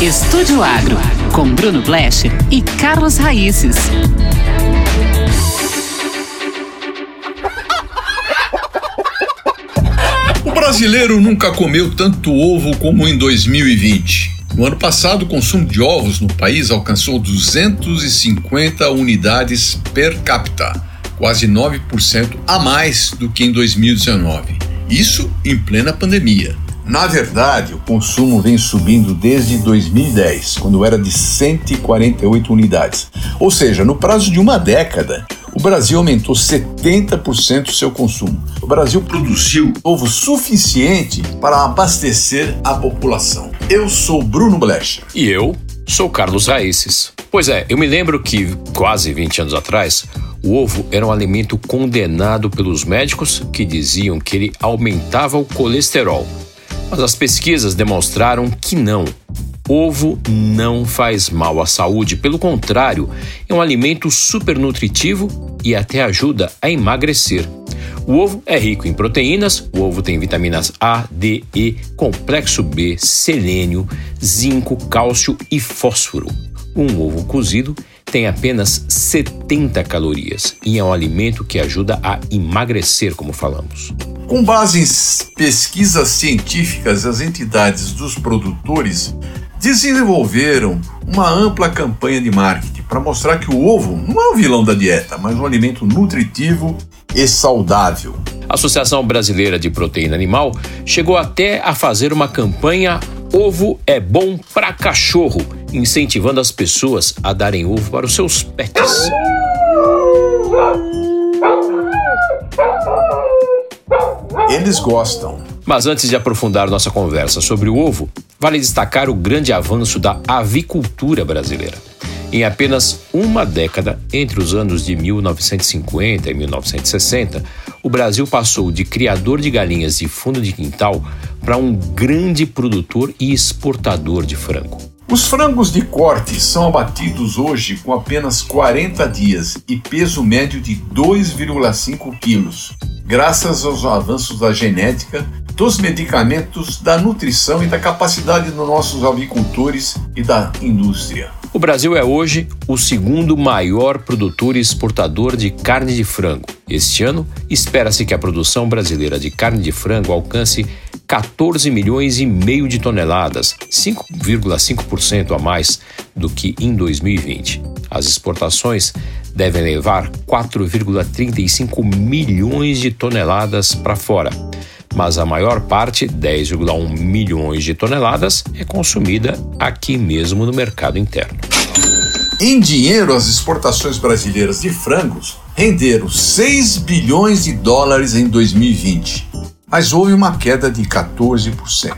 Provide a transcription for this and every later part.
Estúdio Agro, com Bruno Blecher e Carlos Raíces. O brasileiro nunca comeu tanto ovo como em 2020. No ano passado, o consumo de ovos no país alcançou 250 unidades per capita, quase 9% a mais do que em 2019. Isso em plena pandemia. Na verdade, o consumo vem subindo desde 2010, quando era de 148 unidades. Ou seja, no prazo de uma década, o Brasil aumentou 70% seu consumo. O Brasil produziu ovo suficiente para abastecer a população. Eu sou Bruno Blecher. E eu sou Carlos Raíces. Pois é, eu me lembro que, quase 20 anos atrás, o ovo era um alimento condenado pelos médicos que diziam que ele aumentava o colesterol mas as pesquisas demonstraram que não. Ovo não faz mal à saúde, pelo contrário, é um alimento supernutritivo e até ajuda a emagrecer. O ovo é rico em proteínas, o ovo tem vitaminas A, D, E, complexo B, selênio, zinco, cálcio e fósforo. Um ovo cozido tem apenas 70 calorias e é um alimento que ajuda a emagrecer, como falamos. Com base em pesquisas científicas, as entidades dos produtores desenvolveram uma ampla campanha de marketing para mostrar que o ovo não é o vilão da dieta, mas um alimento nutritivo e saudável. A Associação Brasileira de Proteína Animal chegou até a fazer uma campanha Ovo é bom para cachorro, incentivando as pessoas a darem ovo para os seus pets. Eles gostam. Mas antes de aprofundar nossa conversa sobre o ovo, vale destacar o grande avanço da avicultura brasileira. Em apenas uma década, entre os anos de 1950 e 1960, o Brasil passou de criador de galinhas de fundo de quintal para um grande produtor e exportador de frango. Os frangos de corte são abatidos hoje com apenas 40 dias e peso médio de 2,5 quilos, graças aos avanços da genética, dos medicamentos, da nutrição e da capacidade dos nossos avicultores e da indústria. O Brasil é hoje o segundo maior produtor e exportador de carne de frango. Este ano, espera-se que a produção brasileira de carne de frango alcance 14 milhões e meio de toneladas, 5,5% a mais do que em 2020. As exportações devem levar 4,35 milhões de toneladas para fora, mas a maior parte, 10,1 milhões de toneladas, é consumida aqui mesmo no mercado interno. Em dinheiro, as exportações brasileiras de frangos renderam 6 bilhões de dólares em 2020 mas houve uma queda de 14%.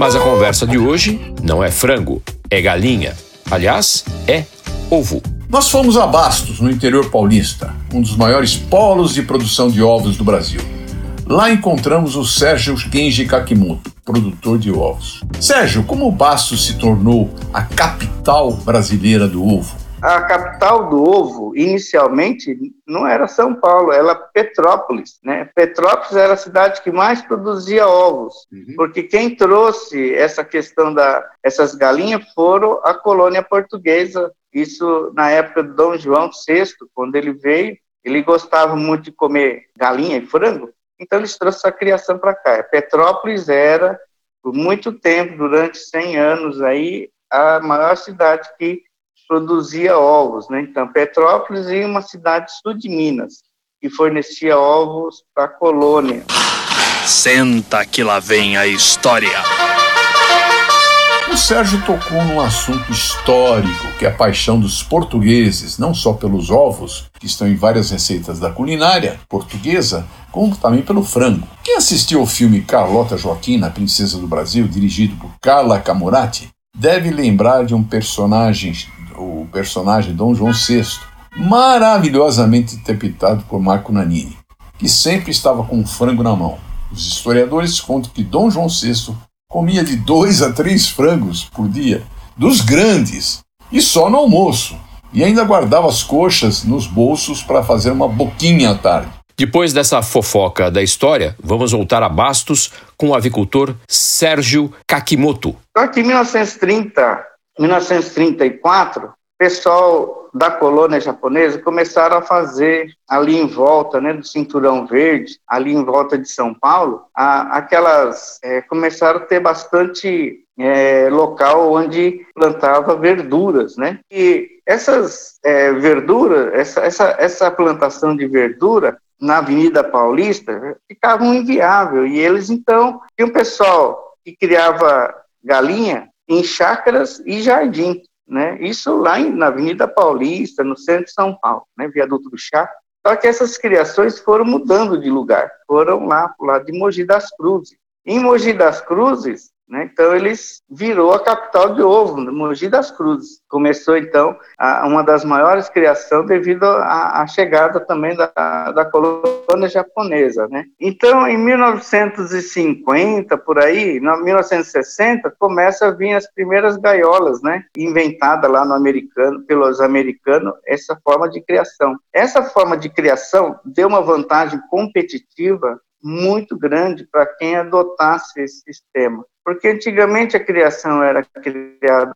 Mas a conversa de hoje não é frango, é galinha. Aliás, é ovo. Nós fomos a Bastos, no interior paulista, um dos maiores polos de produção de ovos do Brasil. Lá encontramos o Sérgio Kenji Kakimoto, produtor de ovos. Sérgio, como Bastos se tornou a capital brasileira do ovo? A capital do ovo, inicialmente, não era São Paulo, era Petrópolis. Né? Petrópolis era a cidade que mais produzia ovos, uhum. porque quem trouxe essa questão da essas galinhas foram a colônia portuguesa. Isso na época de Dom João VI, quando ele veio, ele gostava muito de comer galinha e frango, então eles trouxeram a criação para cá. Petrópolis era, por muito tempo, durante 100 anos, aí, a maior cidade que produzia ovos, né? Então, Petrópolis e uma cidade sul de Minas, que fornecia ovos para a colônia. Senta que lá vem a história. O Sérgio tocou num assunto histórico, que é a paixão dos portugueses, não só pelos ovos, que estão em várias receitas da culinária portuguesa, como também pelo frango. Quem assistiu ao filme Carlota Joaquina, a Princesa do Brasil, dirigido por Carla Camurati, deve lembrar de um personagem o personagem Dom João VI, maravilhosamente interpretado por Marco Nanini, que sempre estava com um frango na mão. Os historiadores contam que Dom João VI comia de dois a três frangos por dia, dos grandes, e só no almoço, e ainda guardava as coxas nos bolsos para fazer uma boquinha à tarde. Depois dessa fofoca da história, vamos voltar a Bastos com o avicultor Sérgio Kakimoto. Aqui em 1930, 1934, pessoal da colônia japonesa começaram a fazer ali em volta, né, do cinturão verde, ali em volta de São Paulo, a, aquelas é, começaram a ter bastante é, local onde plantava verduras, né? E essas é, verduras, essa, essa, essa plantação de verdura na Avenida Paulista ficava inviável e eles então tinha um pessoal que criava galinha em chácaras e jardim né? Isso lá em, na Avenida Paulista, no centro de São Paulo, né? Viaduto do Chá. Só que essas criações foram mudando de lugar, foram lá para o lado de Mogi das Cruzes. Em Mogi das Cruzes? Então, eles virou a capital de ovo, Mogi das Cruzes. Começou, então, a, uma das maiores criações devido à, chegada também da, da colônia japonesa. Né? Então, em 1950, por aí, em 1960, começa a vir as primeiras gaiolas, né? inventada lá no americano, pelos americanos, essa forma de criação. Essa forma de criação deu uma vantagem competitiva muito grande para quem adotasse esse sistema. Porque antigamente a criação era criada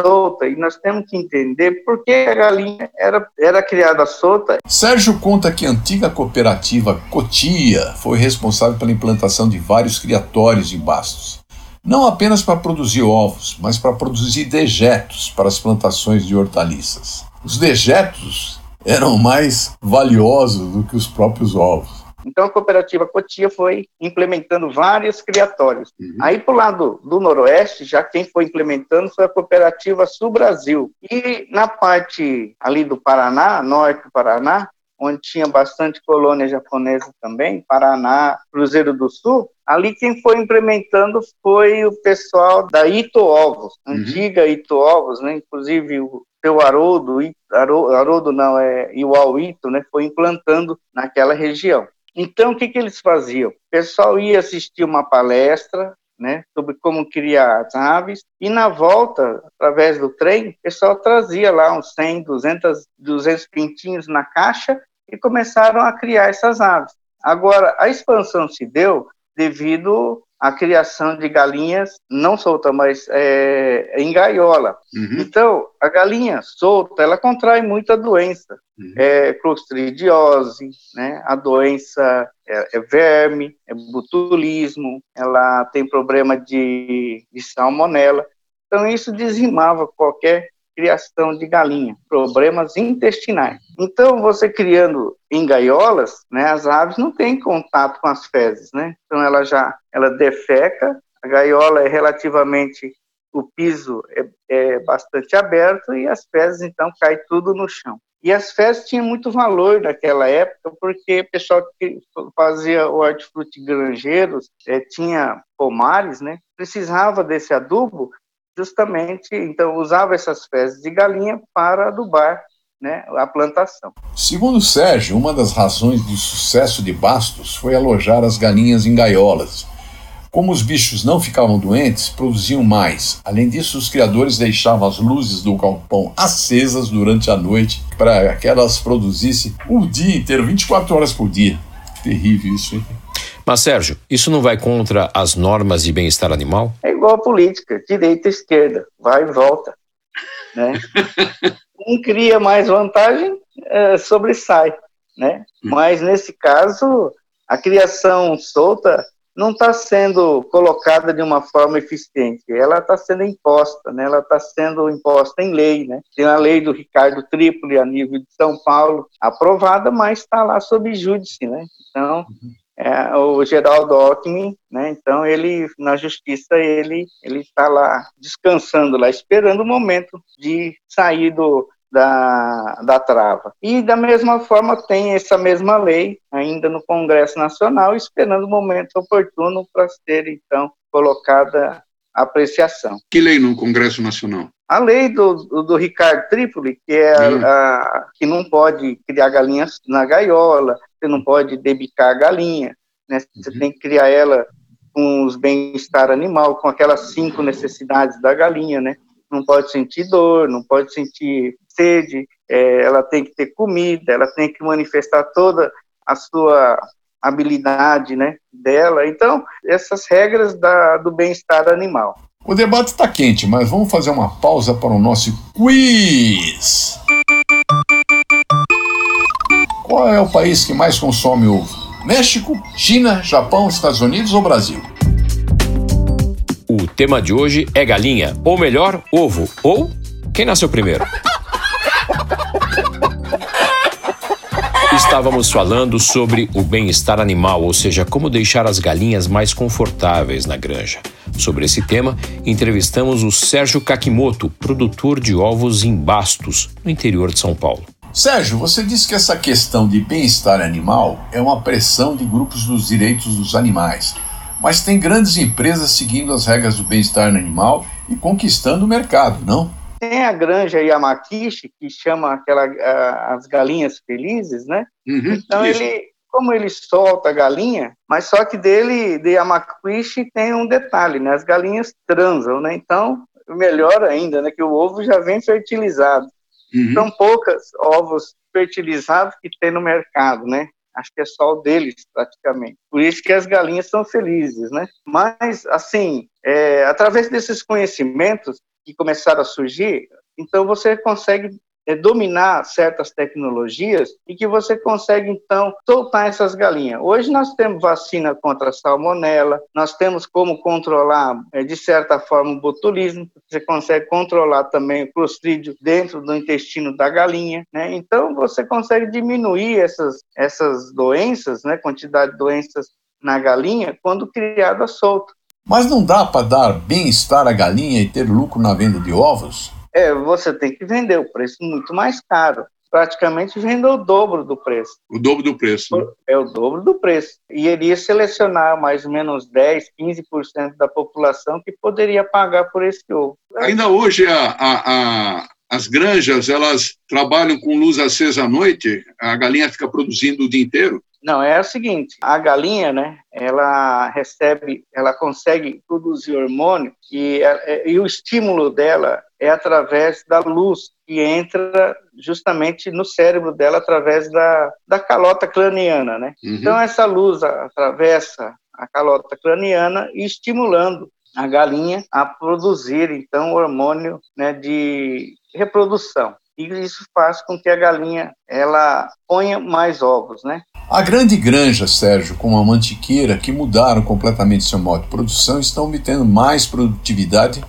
solta e nós temos que entender por que a galinha era, era criada solta. Sérgio conta que a antiga cooperativa Cotia foi responsável pela implantação de vários criatórios em Bastos. Não apenas para produzir ovos, mas para produzir dejetos para as plantações de hortaliças. Os dejetos eram mais valiosos do que os próprios ovos. Então, a cooperativa Cotia foi implementando vários criatórios. Uhum. Aí, para o lado do Noroeste, já quem foi implementando foi a cooperativa Sul Brasil. E na parte ali do Paraná, norte do Paraná, onde tinha bastante colônia japonesa também, Paraná, Cruzeiro do Sul, ali quem foi implementando foi o pessoal da Ito Ovos, uhum. antiga Ito Ovos, né? inclusive o seu Haroldo, Haroldo não, é Iwao Ito, né? foi implantando naquela região. Então, o que, que eles faziam? O pessoal ia assistir uma palestra né, sobre como criar as aves, e na volta, através do trem, o pessoal trazia lá uns 100, 200, 200 pintinhos na caixa e começaram a criar essas aves. Agora, a expansão se deu devido à criação de galinhas não solta, mas é, em gaiola. Uhum. Então, a galinha solta, ela contrai muita doença, uhum. é, clostridiose, né, a doença é, é, verme, é botulismo, ela tem problema de, de salmonela. Então, isso dizimava qualquer criação de galinha, problemas intestinais. Então, você criando em gaiolas, né, as aves não têm contato com as fezes, né? Então, ela já ela defeca, a gaiola é relativamente o piso é, é bastante aberto e as fezes então cai tudo no chão. E as fezes tinham muito valor naquela época, porque o pessoal que fazia o hortifruti granjeiros é, tinha pomares, né? Precisava desse adubo justamente, então, usava essas fezes de galinha para adubar né, a plantação. Segundo Sérgio, uma das razões do sucesso de Bastos foi alojar as galinhas em gaiolas. Como os bichos não ficavam doentes, produziam mais. Além disso, os criadores deixavam as luzes do galpão acesas durante a noite para que elas produzissem o dia inteiro, 24 horas por dia. Terrível isso, hein? Mas, Sérgio, isso não vai contra as normas de bem-estar animal? É igual a política, direita e esquerda, vai e volta. Né? um cria mais vantagem, é, sobressai. Né? Hum. Mas, nesse caso, a criação solta não está sendo colocada de uma forma eficiente, ela está sendo imposta, né? ela está sendo imposta em lei. Né? Tem a lei do Ricardo Trípoli a nível de São Paulo, aprovada, mas está lá sob júdice. Né? Então, uhum é, o Geraldo Alckmin, né? Então ele na justiça ele ele está lá descansando lá, esperando o momento de sair do da, da trava. E da mesma forma tem essa mesma lei ainda no Congresso Nacional, esperando o momento oportuno para ser então colocada a apreciação. Que lei no Congresso Nacional? A lei do, do, do Ricardo Trípoli, que é a, hum. a, que não pode criar galinhas na gaiola, você não pode debicar a galinha, né? Você uhum. tem que criar ela com os bem-estar animal, com aquelas cinco necessidades da galinha, né? Não pode sentir dor, não pode sentir sede, é, ela tem que ter comida, ela tem que manifestar toda a sua habilidade, né, dela. Então, essas regras da, do bem-estar animal. O debate está quente, mas vamos fazer uma pausa para o nosso quiz. Qual é o país que mais consome ovo? México, China, Japão, Estados Unidos ou Brasil? O tema de hoje é galinha, ou melhor, ovo, ou quem nasceu primeiro? Estávamos falando sobre o bem-estar animal, ou seja, como deixar as galinhas mais confortáveis na granja. Sobre esse tema, entrevistamos o Sérgio Kakimoto, produtor de ovos em Bastos, no interior de São Paulo. Sérgio, você disse que essa questão de bem-estar animal é uma pressão de grupos dos direitos dos animais, mas tem grandes empresas seguindo as regras do bem-estar animal e conquistando o mercado, não? Tem a granja Yamakishi, que chama aquela, as galinhas felizes, né? Uhum, então isso. ele, como ele solta a galinha, mas só que dele, de Yamakishi, tem um detalhe, né? As galinhas transam, né? Então, melhor ainda, né? Que o ovo já vem fertilizado. Uhum. São poucas ovos fertilizados que tem no mercado, né? Acho que é só o deles, praticamente. Por isso que as galinhas são felizes, né? Mas, assim, é, através desses conhecimentos que começaram a surgir, então você consegue é, dominar certas tecnologias e que você consegue, então, soltar essas galinhas. Hoje nós temos vacina contra a salmonela, nós temos como controlar, é, de certa forma, o botulismo, você consegue controlar também o clostrídio dentro do intestino da galinha, né? Então, você consegue diminuir essas, essas doenças, né, quantidade de doenças na galinha, quando criada solta. Mas não dá para dar bem-estar à galinha e ter lucro na venda de ovos? É, você tem que vender o preço muito mais caro. Praticamente vende o dobro do preço. O dobro do preço. Né? É o dobro do preço. E ele ia selecionar mais ou menos 10, 15% da população que poderia pagar por esse ovo. Ainda hoje a, a, a, as granjas elas trabalham com luz acesa à noite, a galinha fica produzindo o dia inteiro? Não, é o seguinte, a galinha, né, ela recebe, ela consegue produzir hormônio e, e o estímulo dela é através da luz que entra justamente no cérebro dela através da, da calota craniana, né? Uhum. Então essa luz atravessa a calota craniana e estimulando a galinha a produzir então hormônio né, de reprodução e isso faz com que a galinha ela ponha mais ovos, né? A grande granja, Sérgio, com a mantiqueira, que mudaram completamente seu modo de produção, estão obtendo mais produtividade,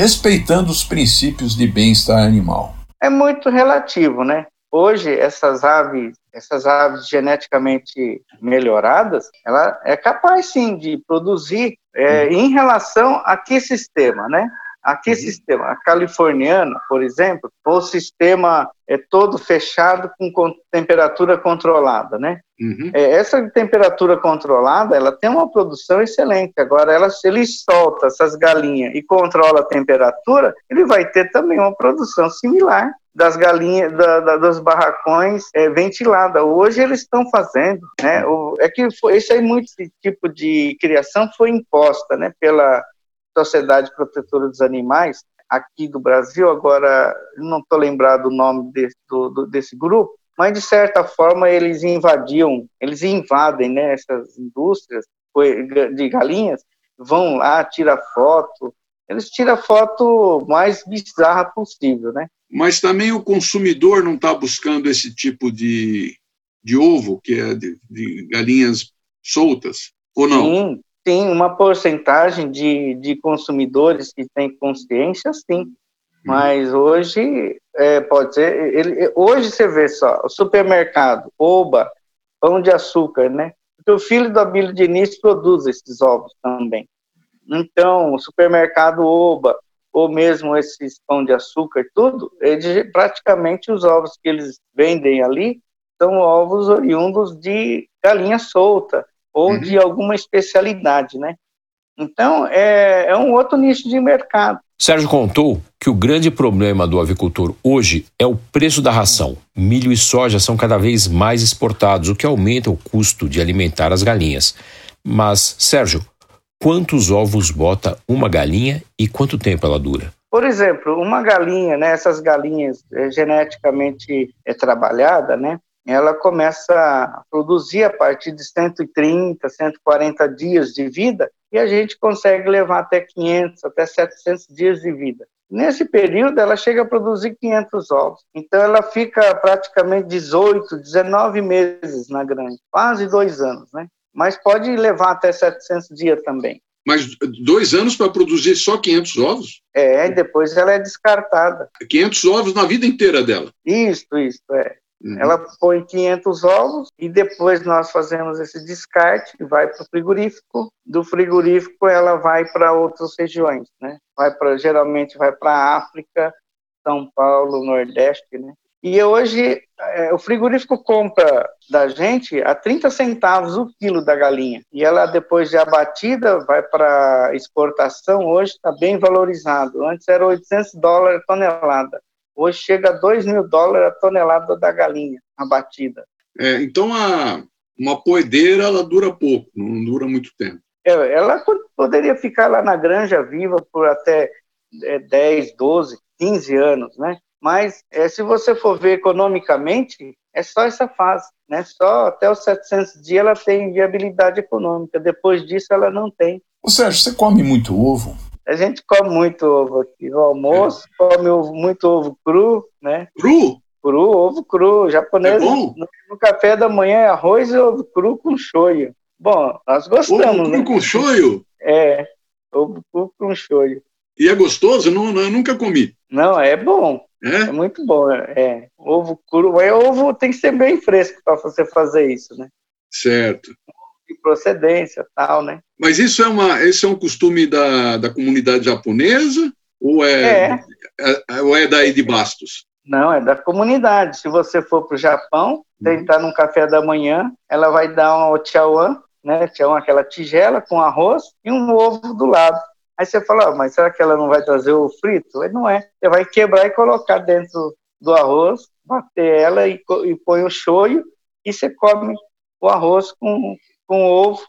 respeitando os princípios de bem-estar animal. É muito relativo, né? Hoje essas aves, essas aves geneticamente melhoradas, ela é capaz sim de produzir é, em relação a que sistema, né? Aqui, uhum. sistema a californiana, por exemplo, o sistema é todo fechado com temperatura controlada, né? Uhum. É, essa temperatura controlada, ela tem uma produção excelente. Agora, ela, se ele solta essas galinhas e controla a temperatura, ele vai ter também uma produção similar das galinhas, da, da, dos barracões é, ventilada. Hoje eles estão fazendo, né? O, é que foi, esse aí muito tipo de criação foi imposta, né? Pela Sociedade Protetora dos Animais, aqui do Brasil, agora não estou lembrado o nome desse, do, do, desse grupo, mas de certa forma eles invadiam, eles invadem né, essas indústrias de galinhas, vão lá, tira foto, eles tiram a foto mais bizarra possível, né? Mas também o consumidor não está buscando esse tipo de, de ovo, que é de, de galinhas soltas, ou não? Sim, tem uma porcentagem de, de consumidores que tem consciência, sim. Uhum. Mas hoje, é, pode ser, ele, hoje você vê só, o supermercado, Oba, Pão de Açúcar, né? Porque o filho do Abílio Diniz produz esses ovos também. Então, o supermercado Oba, ou mesmo esses pão de açúcar, tudo, eles, praticamente os ovos que eles vendem ali são ovos oriundos de galinha solta, ou uhum. de alguma especialidade, né? Então, é, é um outro nicho de mercado. Sérgio contou que o grande problema do avicultor hoje é o preço da ração. Milho e soja são cada vez mais exportados, o que aumenta o custo de alimentar as galinhas. Mas, Sérgio, quantos ovos bota uma galinha e quanto tempo ela dura? Por exemplo, uma galinha, né, essas galinhas é, geneticamente é, trabalhada, né, ela começa a produzir a partir de 130, 140 dias de vida e a gente consegue levar até 500, até 700 dias de vida. Nesse período, ela chega a produzir 500 ovos. Então, ela fica praticamente 18, 19 meses na granja, quase dois anos, né? Mas pode levar até 700 dias também. Mas dois anos para produzir só 500 ovos? É, e depois ela é descartada. 500 ovos na vida inteira dela? Isso, isso, é. Uhum. Ela põe 500 ovos e depois nós fazemos esse descarte, vai para o frigorífico. Do frigorífico ela vai para outras regiões, né? Vai para geralmente vai para África, São Paulo, Nordeste, né? E hoje é, o frigorífico compra da gente a 30 centavos o quilo da galinha. E ela, depois de abatida, vai para exportação. Hoje está bem valorizado. Antes era 800 dólares a tonelada. Hoje chega a 2 mil dólares a tonelada da galinha abatida. É, então, a, uma poedeira ela dura pouco, não dura muito tempo. É, ela poderia ficar lá na granja viva por até é, 10, 12, 15 anos, né? Mas é, se você for ver economicamente, é só essa fase, né? Só até os 700 dias ela tem viabilidade econômica. Depois disso ela não tem. Ô Sérgio, você come muito ovo? A gente come muito ovo aqui no almoço, é. come ovo, muito ovo cru, né? Cru? Cru, ovo cru. O japonês, é no, no, café da manhã é arroz e ovo cru com shoyu. Bom, nós gostamos, ovo cru né? com shoyu? É, ovo cru com shoyu. E é gostoso? Não, não, eu nunca comi. Não, é bom. É? é muito bom, é. Ovo cru, é ovo tem que ser bem fresco para você fazer isso, né? Certo procedência tal, né? Mas isso é, uma, esse é um costume da, da comunidade japonesa ou é, é. é ou é daí de Bastos? Não, é da comunidade. Se você for para o Japão, tentar uhum. num café da manhã, ela vai dar um ochawan, né? Chawan, aquela tigela com arroz e um ovo do lado. Aí você fala, oh, mas será que ela não vai trazer o frito? Não é. Você vai quebrar e colocar dentro do arroz, bater ela e, e põe o shoyu e você come o arroz com, com ovo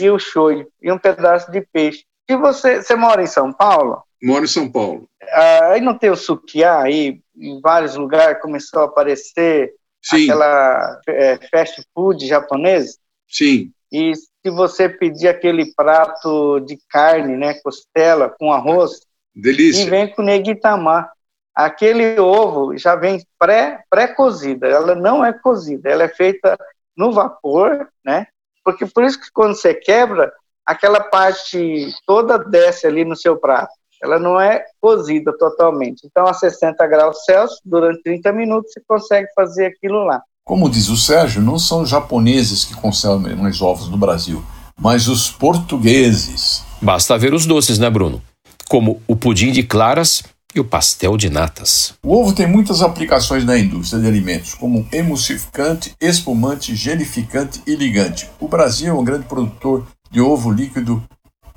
e o shoyu e um pedaço de peixe. E você, você mora em São Paulo? Moro em São Paulo. Ah, aí não tem o sukiá aí, em vários lugares começou a aparecer Sim. aquela é, fast food japonesa? Sim. E se você pedir aquele prato de carne, né, costela com arroz, delícia. E vem com negitamar. Aquele ovo já vem pré pré cozida. Ela não é cozida, ela é feita no vapor, né? Porque por isso que quando você quebra, aquela parte toda desce ali no seu prato. Ela não é cozida totalmente. Então, a 60 graus Celsius, durante 30 minutos, você consegue fazer aquilo lá. Como diz o Sérgio, não são os japoneses que consomem mais ovos no Brasil, mas os portugueses. Basta ver os doces, né, Bruno? Como o pudim de claras e o pastel de natas. O ovo tem muitas aplicações na indústria de alimentos, como emulsificante, espumante, gelificante e ligante. O Brasil é um grande produtor de ovo líquido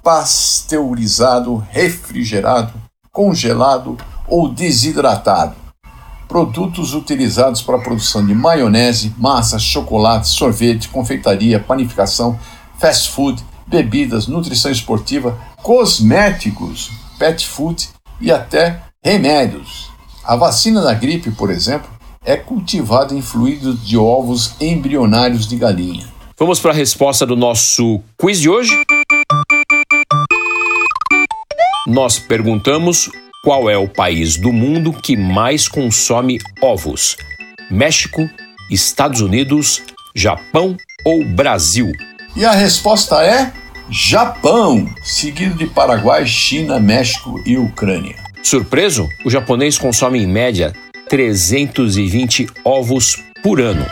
pasteurizado, refrigerado, congelado ou desidratado. Produtos utilizados para a produção de maionese, massa, chocolate, sorvete, confeitaria, panificação, fast food, bebidas, nutrição esportiva, cosméticos, pet food e até Remédios. A vacina da gripe, por exemplo, é cultivada em fluidos de ovos embrionários de galinha. Vamos para a resposta do nosso quiz de hoje? Nós perguntamos qual é o país do mundo que mais consome ovos: México, Estados Unidos, Japão ou Brasil? E a resposta é Japão, seguido de Paraguai, China, México e Ucrânia. Surpreso, o japonês consome em média 320 ovos por ano.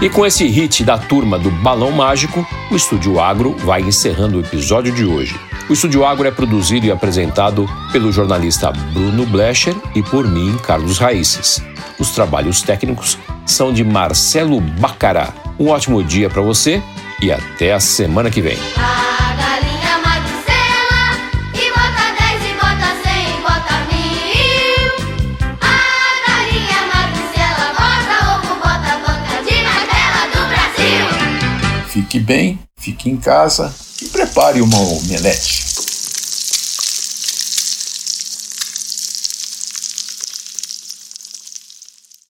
E com esse hit da turma do Balão Mágico, o Estúdio Agro vai encerrando o episódio de hoje. O Estúdio Agro é produzido e apresentado pelo jornalista Bruno Blecher e por mim, Carlos Raíces. Os trabalhos técnicos são de Marcelo Bacará. Um ótimo dia para você e até a semana que vem. Fique bem, fique em casa e prepare uma omelete.